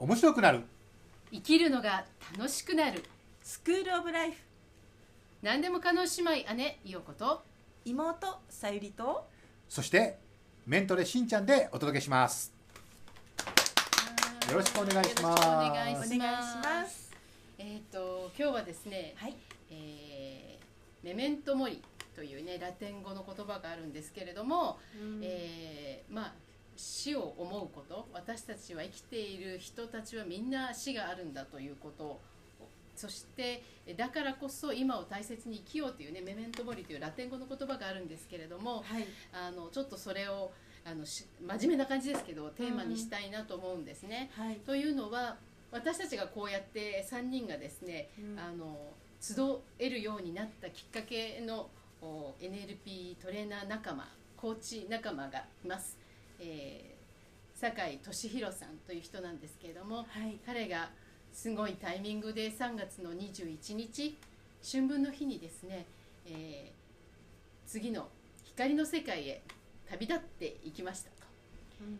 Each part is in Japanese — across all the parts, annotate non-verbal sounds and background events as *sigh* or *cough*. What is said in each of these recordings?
面白くなる。生きるのが楽しくなる。スクールオブライフ。何でも可能姉妹姉いよこと。妹さゆりと。そしてメントレしんちゃんでお届けします。よろしくお願いします。お願いします。えっ、と今日はですね、はい。えーメメントモリというねラテン語の言葉があるんですけれども、えーまあ死を思うこと私たちは生きている人たちはみんな死があるんだということ。そしてえだからこそ今を大切に生きようというねメメントモリというラテン語の言葉があるんですけれどもはい。あのちょっとそれをあのし真面目な感じですけどテーマにしたいなと思うんですね。はい。というのは私たちがこうやって3人がですね、うん。あの集えるようになったきっかけのお NLP トレーナー仲間コーチ仲間がいます、えー、酒井俊弘さんという人なんですけれどもはい彼がすごいタイミングで3月の21日春分の日にですね、えー次の光の世界へ旅立っていきましたと。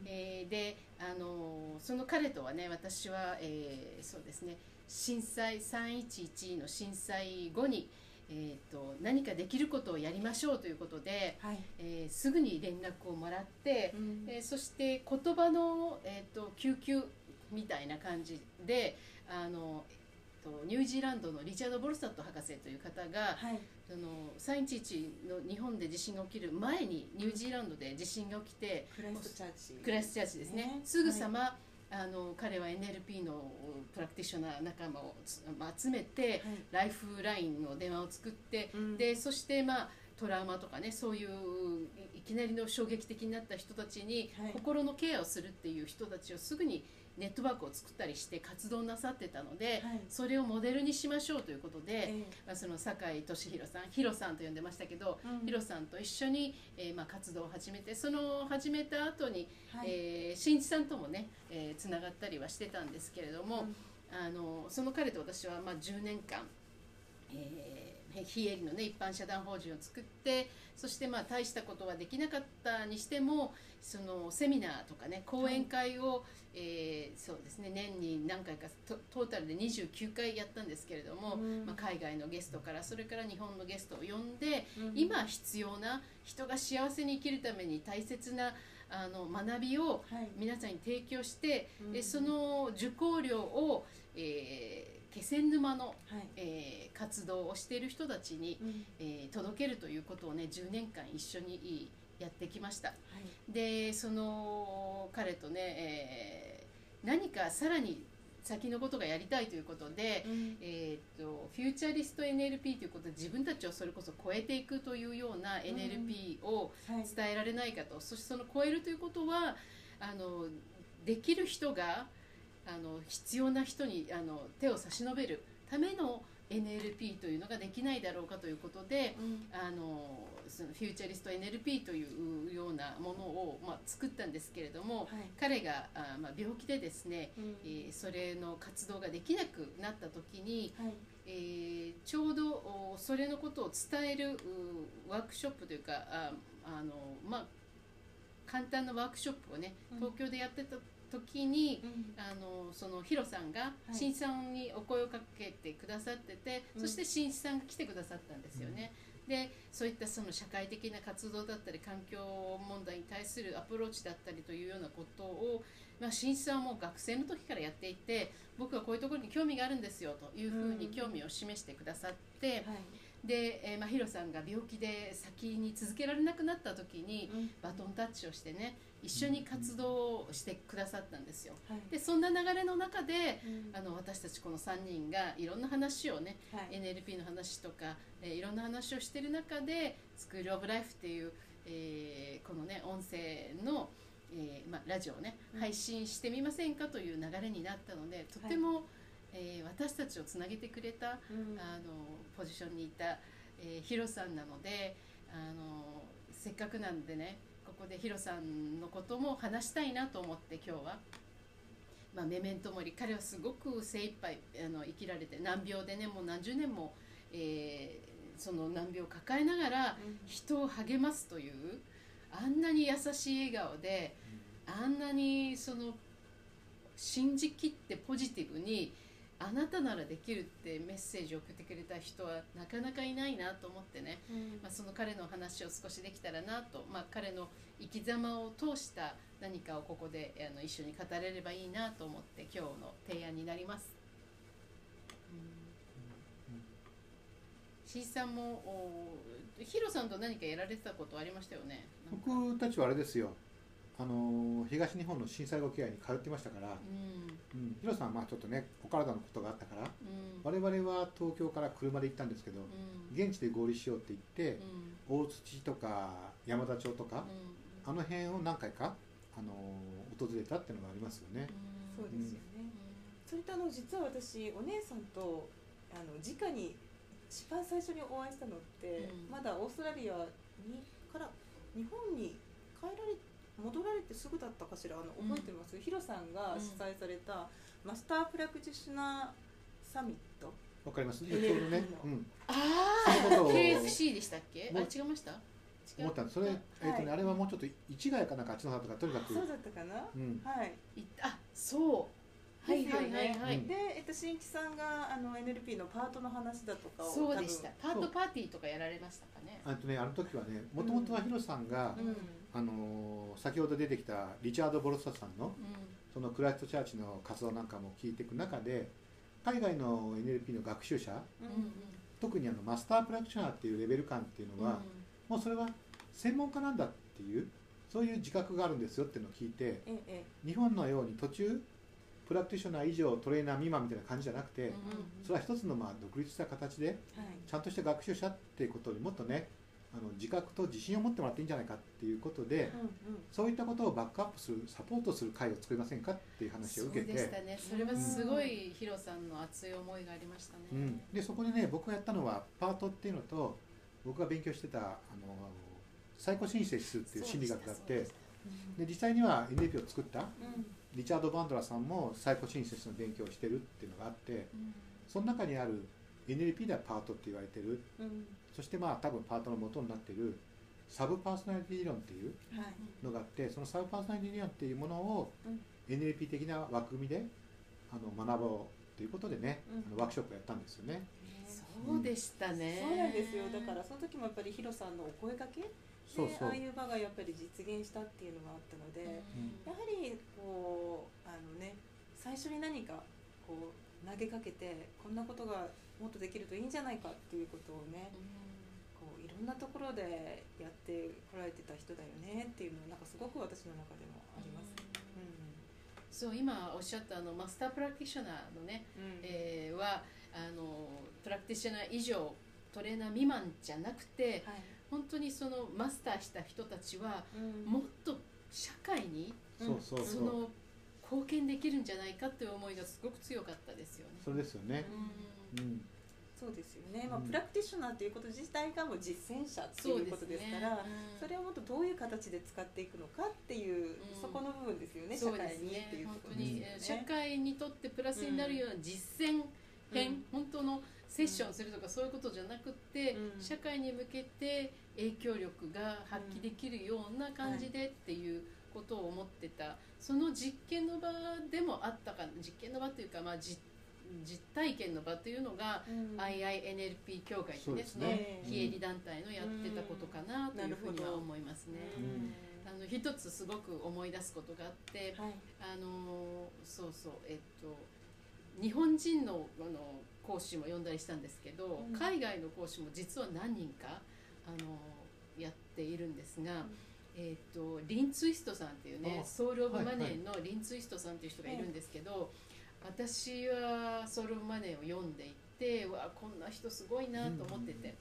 えーで、あのーその彼とはね私は、えーそうですね震災311の震災後に、えー、と何かできることをやりましょうということで、はい。えーすぐに連絡をもらって、うん。えーそして言葉の、えー、と救急みたいな感じであの、えーとニュージーランドのリチャード・ボルサット博士という方が、はい。その311の日本で地震が起きる前にニュージーランドで地震が起きて、クライストチャーチクライストチャーチですね。ねすぐさま、あの彼は NLP のプラクティショナー仲間を集めて、ライフラインの電話を作って、うん。でそしてまあトラウマとかねそういういいきなりの衝撃的になった人たちに、はい。心のケアをするっていう人たちをすぐにネットワークを作ったりして活動なさってたので、はい。それをモデルにしましょうということで、えまあ、その酒井俊弘さんヒロさんと呼んでましたけど、うん。ヒロさんと一緒に、えーまあ、活動を始めてその始めた後に、はい。えー新一さんともねつな、がったりはしてたんですけれども、うん。あのその彼と私は、まあ、10年間、えー非営利の、ね、一般社団法人を作ってそして、まあ、大したことはできなかったにしてもそのセミナーとかね講演会を、えーそうですね年に何回かトトータルで29回やったんですけれども、うん。まあ、海外のゲストからそれから日本のゲストを呼んで、うん。今必要な人が幸せに生きるために大切なあの学びをはい。皆さんに提供して、うん。でその受講料を、えー気仙沼の、はい。えー活動をしている人たちに、うん。えー届けるということをね10年間一緒にやってきました。はい。でその彼とね、えー何かさらに先のことがやりたいということで、うん。えー、とフューチャリスト NLP ということで自分たちをそれこそ超えていくというような NLP をはい。伝えられないかと、そしてその超えるということはあのできる人があの必要な人にあの手を差し伸べるための NLP というのができないだろうかということで、うん。あのそのフューチャリスト NLP というようなものを、まあ、作ったんですけれども、はい。彼があ、まあ、病気でですね、うん。えーそれの活動ができなくなった時に、はい。えーちょうどおそれのことを伝えるうワークショップというかああの、まあ、簡単なワークショップをねうん。東京でやってた時に、うん。あのそのヒロさんがい。新一さんにお声をかけてくださってて、うん。そして新一さんが来てくださったんですよね。でそういったその社会的な活動だったり環境問題に対するアプローチだったりというようなことを、まあ、新一さんはもう学生の時からやっていて僕はこういうところに興味があるんですよというふうに興味を示してくださって、はいで、えーまあ、ヒロさんが病気で先に続けられなくなった時にうん。バトンタッチをしてね一緒に活動をしてくださったんですよ。はい。でそんな流れの中でうん。あの私たちこの3人がいろんな話をねはい。NLP の話とか、えーいろんな話をしている中で「スクール・オブ・ライフ」っていう、えーこのね音声の、えーまあ、ラジオをねうん。配信してみませんかという流れになったのでとても、えー私たちをつなげてくれたうん。あのポジションにいた、えーヒロさんなのであのせっかくなんでねここでヒロさんのことも話したいなと思って今日は。まあ、メメントモリ彼はすごく精一杯あの生きられて難病でねもう何十年も、えーその難病を抱えながら人を励ますというあんなに優しい笑顔であんなにその信じきってポジティブにあなたならできるってメッセージを送ってくれた人はなかなかいないなと思ってね、まあ、その彼の話を少しできたらなと、まあ、彼の生き様を通した何かをここであの一緒に語れればいいなと思って今日の提案になります。しん。さんもおヒロさんと何かやられてたことありましたよね？僕たちはあれですよあの東日本の震災後ケアに通ってましたから、うん。うん、ヒロさんはまあちょっとねお体のことがあったからうん。我々は東京から車で行ったんですけどうん。現地で合流しようって言ってうん。大槌とか山田町とかあの辺を何回かあの訪れたっていうのがありますよね。そうですよね、それとあの実は私お姉さんとあの直に一番最初にお会いしたのって、うん。まだオーストラリアにから日本に帰られ戻られてすぐだったかしら？あの覚えてます、ヒロさんが主催されたマスタープラクティショナーサミット。わかりますちょエネルギーのうどね、うん、ああ KFC でしたっけ？あ違いました？思った。んですそれ、えっとねはいあれはもうちょっと市ヶ谷かなんかあっちの方とかとにかくそうだったかな、うん。はい。いあそうはいはいはい。はい、うん。で、えっと、新一さんがあの NLP のパートの話だとかをそうでした。パートパーティーとかやられましたかね。あとねあの時はねもともとはヒロさんが、うん。あのー先ほど出てきたリチャード・ボルスタさんのうそのクライストチャーチの活動なんかも聞いていく中で海外の NLP の学習者んうん特にあのマスタープラクティショナーっていうレベル感っていうのは、もうそれは専門家なんだっていうそういう自覚があるんですよっていうのを聞いてえええ。日本のように途中プラクティショナー以上トレーナー未満みたいな感じじゃなくて、うんそれは一つのまあ独立した形ではい。ちゃんとした学習者っていうことにもっとねあの自覚と自信を持ってもらっていいんじゃないかっていうことで、うんうん。そういったことをバックアップするサポートする会を作りませんかっていう話を受けてそうでしたね。それはすごいヒロさんの熱い思いがありましたね、うん、でそこでね僕がやったのはパートっていうのと僕が勉強してたあのサイコシンセシスっていう心理学があってで実際には NLP を作ったうん。リチャード・バンドラさんもサイコシンセシスの勉強をしてるっていうのがあってその中にある NLP ではパートって言われてる。うん。そしてまあ多分パートの元になってるサブパーソナリティ理論っていうはい。のがあってそのサブパーソナリティ理論っていうものをうん。NLP 的な枠組みであの学ぼうということでね、うん。あのワークショップをやったんですよね。そうでしたね。そうなんですよ。だからその時もやっぱりヒロさんのお声掛けでそうそう。ああいう場がやっぱり実現したっていうのがあったので、やはりこうあのね最初に何かこう投げかけてこんなことがもっとできるといいんじゃないかっていうことをねこういろんなところでやってこられてた人だよねっていうのはなんかすごく私の中でもあります。そう今おっしゃったあのマスタープラクティショナーのね、うん。えーはあのプラクティショナー以上トレーナー未満じゃなくてはい本当にそのマスターした人たちはうん。もっと社会にうん。そうそうそう。その貢献できるんじゃないかという思いがすごく強かったですよね。それですよね。うん。うん。そうですよね、まあ、うんプラクティショナーということ自体がもう実践者っていうことですからそれをもっとどういう形で使っていくのかっていう、うん。そこの部分ですよね。そう社会にですねっていうころですよね。にえー社会にとってプラスになるような実践編、うん。本当のセッションするとかそういうことじゃなくって、うん。社会に向けて影響力が発揮できるような感じでっていうことを思ってた。その実験の場でもあったか実験の場というか、まあ、実実体験の場というのが、うん。IINLP 協会でねですすね非営利団体のやってたことかなというふうには思いますね。うん。あの一つすごく思い出すことがあって、はい。あのそうそうえっと日本人のあの講師も呼んだりしたんですけど、うん。海外の講師も実は何人かあのやっているんですが、えっとリン・ツイストさんっていうねあソウル・オブ・はいマネーのリン・ツイストさんっていう人がいるんですけど、私はソウル・オブ・マネーを読んでいてうわこんな人すごいなと思ってて、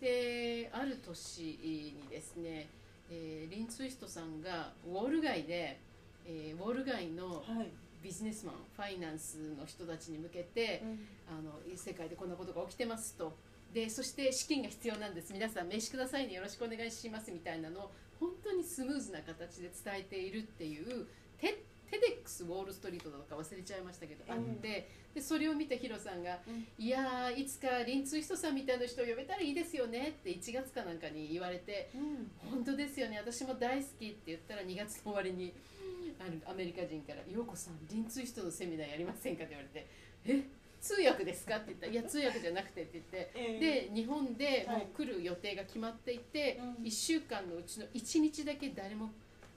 である年にですね、えーリン・ツイストさんがウォール街で、えーウォール街のはいビジネスマンファイナンスの人たちに向けて、あの世界でこんなことが起きてますと。でそして資金が必要なんです。皆さん名刺くださいね。よろしくお願いしますみたいなのを本当にスムーズな形で伝えているっていうテテデックスウォールストリートだとか忘れちゃいましたけど、うん。あって。でそれを見たヒロさんがうん「いやーいつかリンツイストさんみたいな人を呼べたらいいですよね」って1月かなんかに言われてうん。本当ですよね。私も大好きって言ったら2月の終わりにあのアメリカ人から「陽子さんリンツイストのセミナーやりませんか?」って言われて「え？通訳ですか?」って言ったら「いや通訳じゃなくて」って言って。*laughs* えで日本でもはいう来る予定が決まっていて、うん。1週間のうちの1日だけ誰も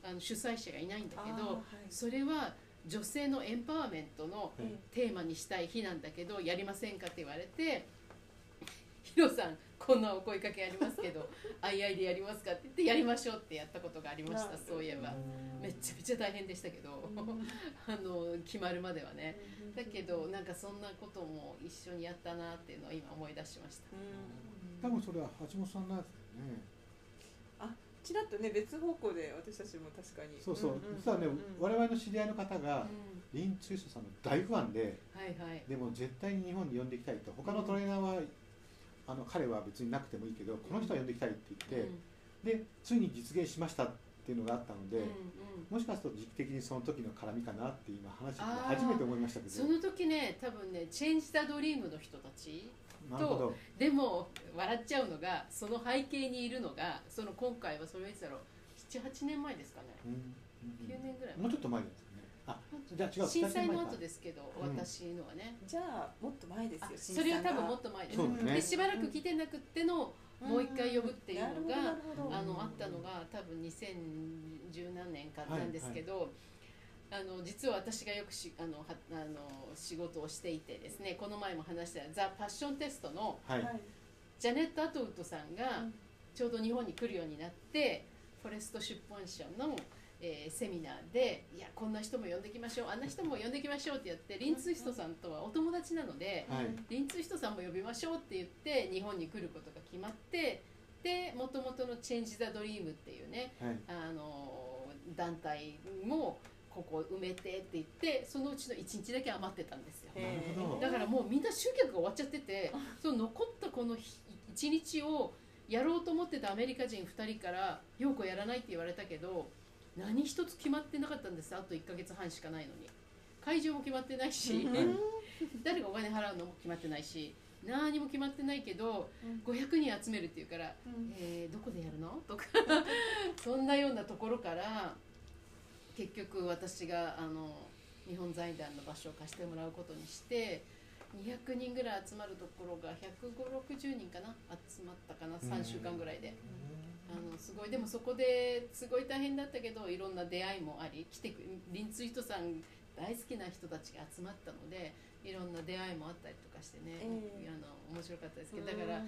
あの主催者がいないんだけどはい。それは女性のエンパワーメントのえテーマにしたい日なんだけどやりませんか？って言われて「*laughs* ヒロさんこんなお声かけありますけど *laughs* II でやりますか?」って言って「やりましょう」ってやったことがありましたそういえば。めちゃめちゃ大変でしたけど *laughs* あの決まるまではね。だけどなんかそんなことも一緒にやったなっていうのを今思い出しました。多分それは橋本さんのやつだよね。ちらっとね別方向で私たちも確かに。そうそう、んん実はね、うん我々の知り合いの方がうん。リン・ツイストさんの大ファンではいはい。でも絶対に日本に呼んでいきたいと。他のトレーナーは、あの彼は別になくてもいいけどこの人は呼んでいきたいって言って、でついに実現しましたっていうのがあったので、うんうん。もしかすると時期的にその時の絡みかなって今話して初めて思いましたけど。その時ね多分ねチェンジ・ザ・ドリームの人たち。なるほど。でも笑っちゃうのがその背景にいるのがその今回はそれいつだろう78年前ですかね。うん。うん。9年ぐらいもうちょっと前です。よねあじゃあ違う震災の後ですけど、うん。私のはね。じゃあもっと前ですあよそれは多分もっとと前です、そうだね。でしばらく来てなくっての、もう一回呼ぶっていうのがあのあったのが多分2010何年かなんですけど、あの実は私がよくしあのはあの仕事をしていてですねこの前も話したザ・パッションテストのはい、はい。ジャネット・アトウッドさんがうん。ちょうど日本に来るようになってフォレスト出版社の、えーセミナーでいやこんな人も呼んできましょうあんな人も呼んできましょうってやってリンツイストさんとはお友達なのではい。リンツイストさんも呼びましょうって言って日本に来ることが決まってでもともとの「チェンジ・ザ・ドリーム」っていうねはい。あの団体もここ埋めてって言ってそのうちの1日だけ余ってたんですよ。だからもうみんな集客が終わっちゃっててその残ったこの1日をやろうと思ってたアメリカ人2人から「陽子やらない」って言われたけど何一つ決まってなかったんです。あと1ヶ月半しかないのに。会場も決まってないし。うん。誰がお金払うのも決まってないし。何も決まってないけどうん。500人集めるっていうからうん。えーどこでやるの？とか。*laughs* そんなようなところから結局私があの日本財団の場所を貸してもらうことにして200人ぐらい集まるところが15060人かな？集まったかな？3週間ぐらいで。あのすごい。でもそこですごい大変だったけどいろんな出会いもあり来てくリンツイートさん大好きな人たちが集まったのでいろんな出会いもあったりとかしてね、ええあの面白かったですけどだから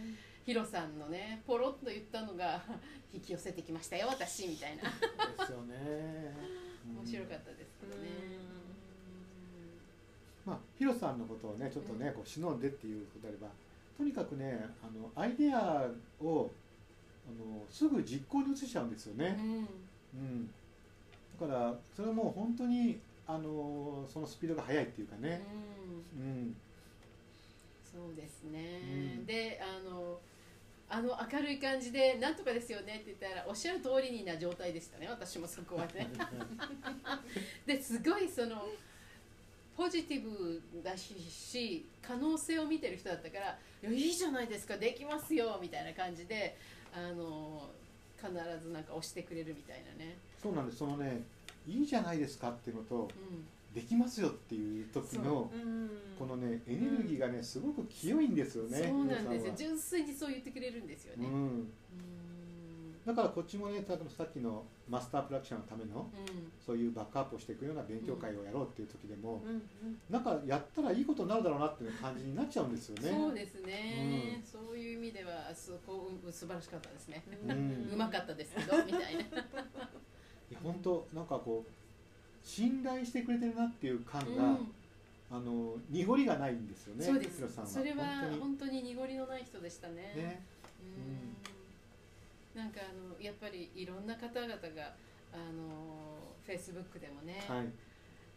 ヒロさんのねポロッと言ったのが引き寄せてきましたよ私みたいな。ですよね。面白かったですけどね。まあ、ヒロさんのことをねちょっとね、こう忍んでっていうことであればとにかくねあのアイデアをあのすぐ実行に移しちゃうんですようん。ね、うん、だからそれはもう本当にあのそのスピードが速いっていうかうん。ね、うん。そうですね、うん。であのあの明るい感じで「なんとかですよね」って言ったらおっしゃる通りにな状態でしたね。私もそこはね。*laughs* ですごいそのポジティブだしし可能性を見てる人だったから「いやいいじゃないですか。できますよ」みたいな感じであの必ずなんか押してくれるみたいなね、そうなんです。そのねいいじゃないですかっていうのとうん、できますよっていう時のう。ん。このねエネルギーがねすごく清いんですよね、そうなんですよ。純粋にそう言ってくれるんですよね、うん。うん、だからこっちもねさっきのマスタープラクションのためのうん。そういうバックアップをしていくような勉強会をやろうっていう時でも、うなんかやったらいいことになるだろうなっていう感じになっちゃうんですよね。そうですね、そういう意味ではそこうん素晴らしかったですね、ううんまかったですけどみたいな、いや本当なんかこう信頼してくれてるなっていう感が、うん。あの濁りがないんですよね。そうです。それは本本当に濁りのない人でしたね。ね。うんなんかあのやっぱりいろんな方々があのフェイスブックでもね、はい。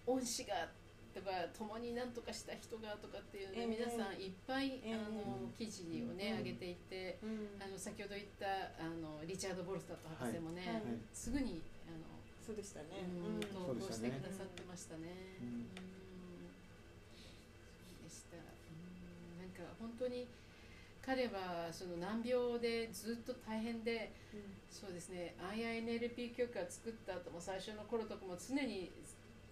恩師がとか共に何とかした人がとかっていうね、ええ。皆さんいっぱい、ええ。あの記事をね、うん。上げていてうん。あの先ほど言ったあのリチャード・ボルスタット博士もね、はい。はい。すぐにあのそうでしたね。うん、投稿してくださってましたね。うんうん。そうでした。うん。なんか本当に彼はその難病でずっと大変でそうですね IINLP 局が作った後も最初の頃とかも常に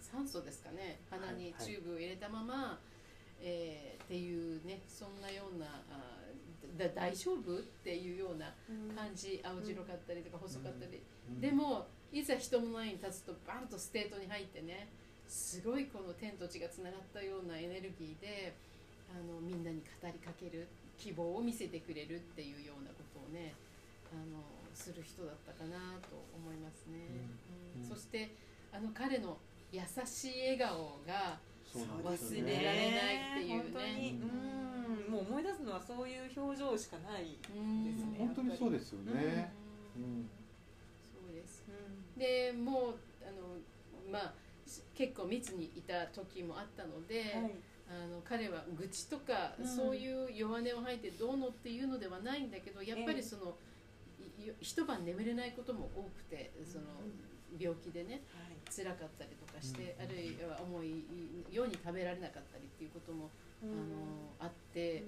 酸素ですかね鼻にチューブを入れたまま、はいはい、えー、っていうねそんなようなあだ大丈夫っていうような感じ、うん、青白かったりとか細かったり、うん、でもいざ人の前に立つとバンとステートに入ってねすごいこの天と地がつながったようなエネルギーであのみんなに語りかける希望を見せてくれるっていうようなことをねあのする人だったかなと思いますね、うん、そしてあの彼の優しい笑顔が忘れられないっていうね、うん、もう思い出すのはそういう表情しかないですね、本当にそうですよね、うん。そうです、でもうあのまあ結構密にいた時もあったので、はいあの彼は愚痴とか、うん、そういう弱音を吐いてどうのっていうのではないんだけどやっぱりその、えー、一晩眠れないことも多くてその病気でね、はい、辛かったりとかして、うん、あるいは重いように食べられなかったりっていうことも、うん、あのあって、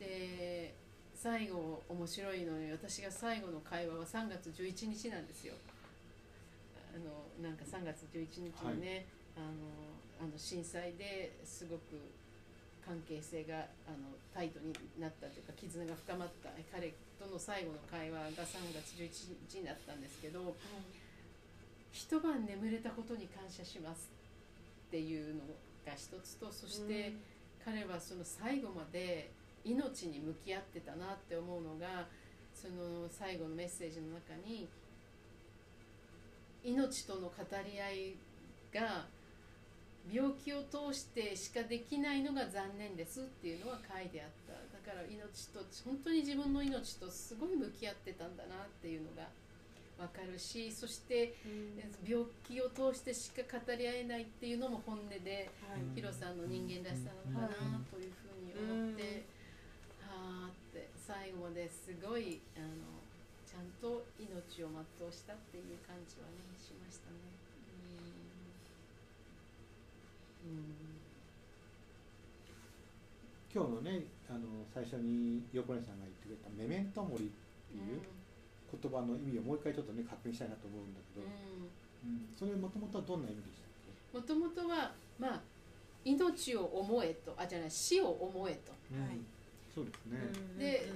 で最後面白いのに私が最後の会話は3月11日なんですよ。あのなんか3月11日にね、はい、あのあの震災ですごく関係性があのタイトになったというか絆が深まった彼との最後の会話が3月11日になったんですけど、はい、一晩眠れたことに感謝しますっていうのが一つとそして彼はその最後まで命に向き合ってたなって思うのがその最後のメッセージの中に命との語り合いが病気を通してしかできないのが残念ですっていうのは書いてあった。だから命と本当に自分の命とすごい向き合ってたんだなっていうのが分かるしそして病気を通してしか語り合えないっていうのも本音で、はい、ヒロさんの人間らしさなのかなというふうに思って、はあって最後まですごいあのちゃんと命を全うしたっていう感じはねしましたね。今日のねあの最初に横根さんが言ってくれた「メメントモリ」っていう言葉の意味をもう一回ちょっとね確認したいなと思うんだけど、うん、それもともとはどんな意味でしたっけ？もともとはまあ命を思えと。あじゃない死を思えと、うん、はい、そうですね、で、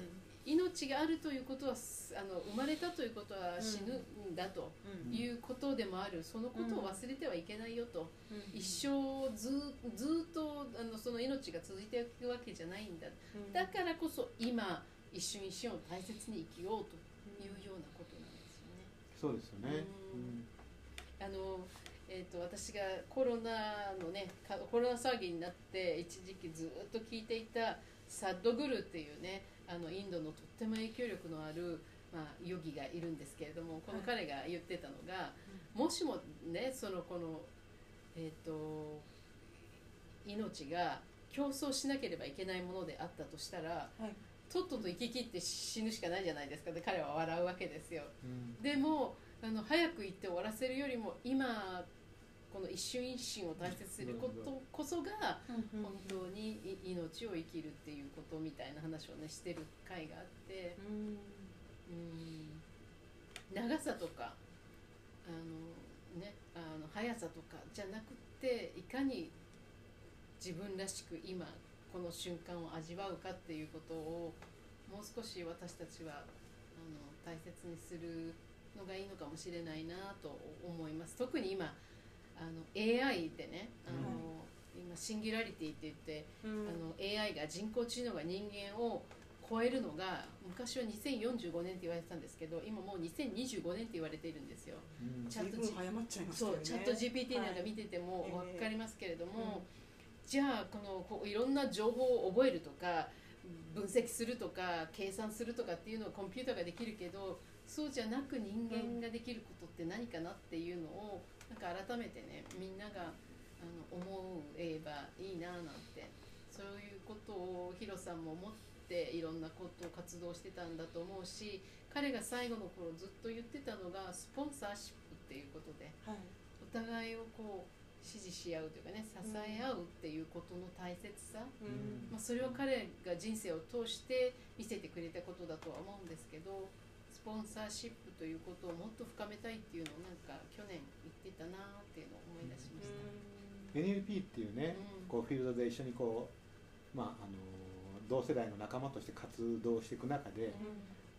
命があるということはあの生まれたということは死ぬんだということでもある、そのことを忘れてはいけないよと、一生ずずっとあのその命が続いていくわけじゃないんだ、だからこそ今一瞬一瞬を大切に生きようというようなことなんですよね。そうですよね、あのえーと、私がコロナのねコロナ騒ぎになって一時期ずっと聞いていたサッドグルっていうねあのインドのとっても影響力のある、まあ、ヨギがいるんですけれどもこの彼が言ってたのが、はい、もしもねそのこのえっ、ー、と命が競争しなければいけないものであったとしたら、はい、とっとと生き切って死ぬしかないじゃないですか。で彼は笑うわけですよ、うん、でもあの早く行って終わらせるよりも今この一瞬一瞬を大切にすることこそが本当に命を生きるっていうことみたいな話をねしてる回があってうん。長さとかあのねあの速さとかじゃなくていかに自分らしく今この瞬間を味わうかっていうことをもう少し私たちはあの大切にするのがいいのかもしれないなと思います。特に今あの AI でねあの、うん、今シンギュラリティって言って、うん、あの AI が人工知能が人間を超えるのが昔は2045年って言われてたんですけど今もう2025年って言われているんですよ。うん、チャット、G、そうチャット GPT なんか見てても分かりますけれども、はいじゃあこのこういろんな情報を覚えるとか分析するとか計算するとかっていうのをコンピューターができるけどそうじゃなく人間ができることって何かなっていうのをなんか改めてねみんながあの思えばいいななんてそういうことをヒロさんも思っていろんなことを活動してたんだと思うし彼が最後の頃ずっと言ってたのがスポンサーシップっていうことで、はい、お互いをこう支持し合うというかね支え合うっていうことの大切さ、まあ、それを彼が人生を通して見せてくれたことだとは思うんですけどスポンサーシップということをもっと深めたいっていうのをなんか去年言ってたなっていうのを思い出しました。NLP っていうね、こうフィールドで一緒にこう、まあ、あの同世代の仲間として活動していく中で、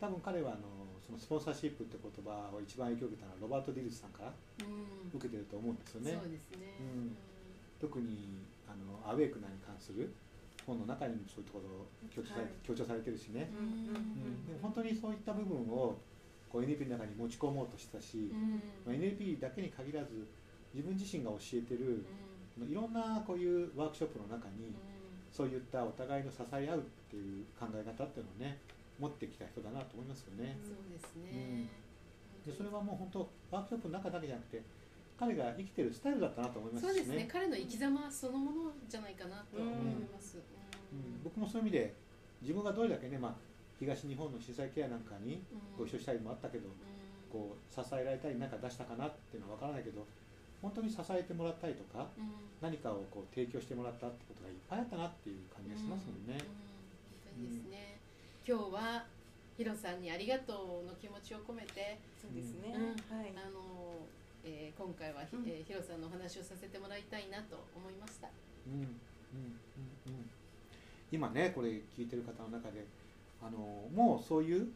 多分彼はあのそのスポンサーシップって言葉を一番影響を受けたのはロバート・ディルスさんから受けてると思うんですよね。そうですね、うん、特にあのアウェイクナーに関する本の中にもそういうところ強調され,、強調されてるしね、うんで本当にそういった部分をこう NLP の中に持ち込もうとしたし、まあ、NLP だけに限らず自分自身が教えてる、いろんなこういうワークショップの中に、そういったお互いの支え合うっていう考え方っていうのをね持ってきた人だなと思いますよね。そうですね、でそれはもう本当ワークショップの中だけじゃなくて彼が生きてるスタイルだったなと思いますね。そうですね。彼の生き様そのものじゃないかなと思います。うん、僕もそういう意味で自分がどれだけね、まあ、東日本の震災ケアなんかにご一緒したりもあったけど、こう支えられたり何か出したかなっていうのは分からないけど本当に支えてもらったりとか、何かをこう提供してもらったってことがいっぱいあったなっていう感じがしますもんね。本当ですね、今日はヒロさんにありがとうの気持ちを込めてそうですね、はい、あのえー、今回は、うん、えー、ヒロさんのお話をさせてもらいたいなと思いました。うんうんうんうん、今ねこれ聞いてる方の中であのもうそういう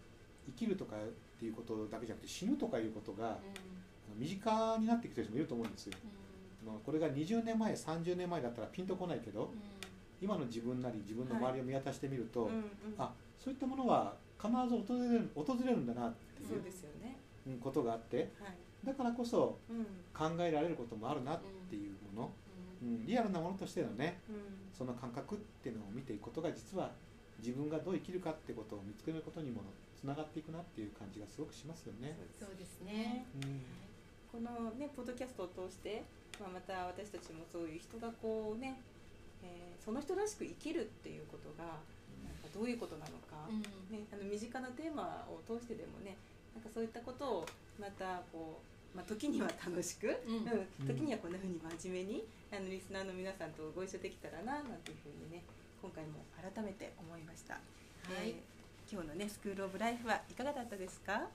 生きるとかっていうことだけじゃなくて死ぬとかいうことが、うん、身近になってきてる人もいると思うんですよ。うん、これが20年前30年前だったらピンとこないけど、うん、今の自分なり自分の周りを見渡してみると、はい、あそういったものは必ず訪れる訪れるんだなっていうことがあって、はいだからこそ考えられることもあるなっていうもの、うん、リアルなものとしてのね、その感覚っていうのを見ていくことが実は自分がどう生きるかってことを見つけることにもつながっていくなっていう感じがすごくしますよね。そうですね、うん、このねポッドキャストを通して、まあ、また私たちもそういう人がこうね、えー、その人らしく生きるっていうことがなんかどういうことなのか、うん、ね、あの身近なテーマを通してでもねなんかそういったことをまたこうまあ、時には楽しく、うん、時にはこんなふうに真面目にあのリスナーの皆さんとご一緒できたらななんていうふうにね今回も改めて思いました、はい、えー、今日のねスクール・オブ・ライフはいかがだったですか？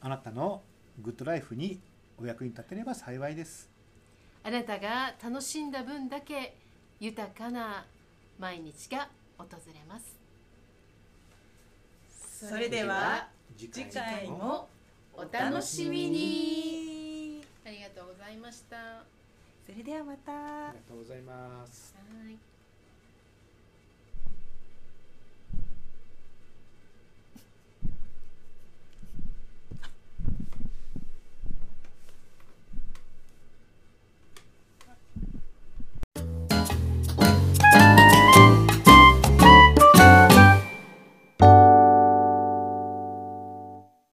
あなたのグッドライフにお役に立てれば幸いです。あなたが楽しんだ分だけ豊かな毎日が訪れます。それでは次回もお楽しみに。ありがとうございました。それではまた。ありがとうございます。はい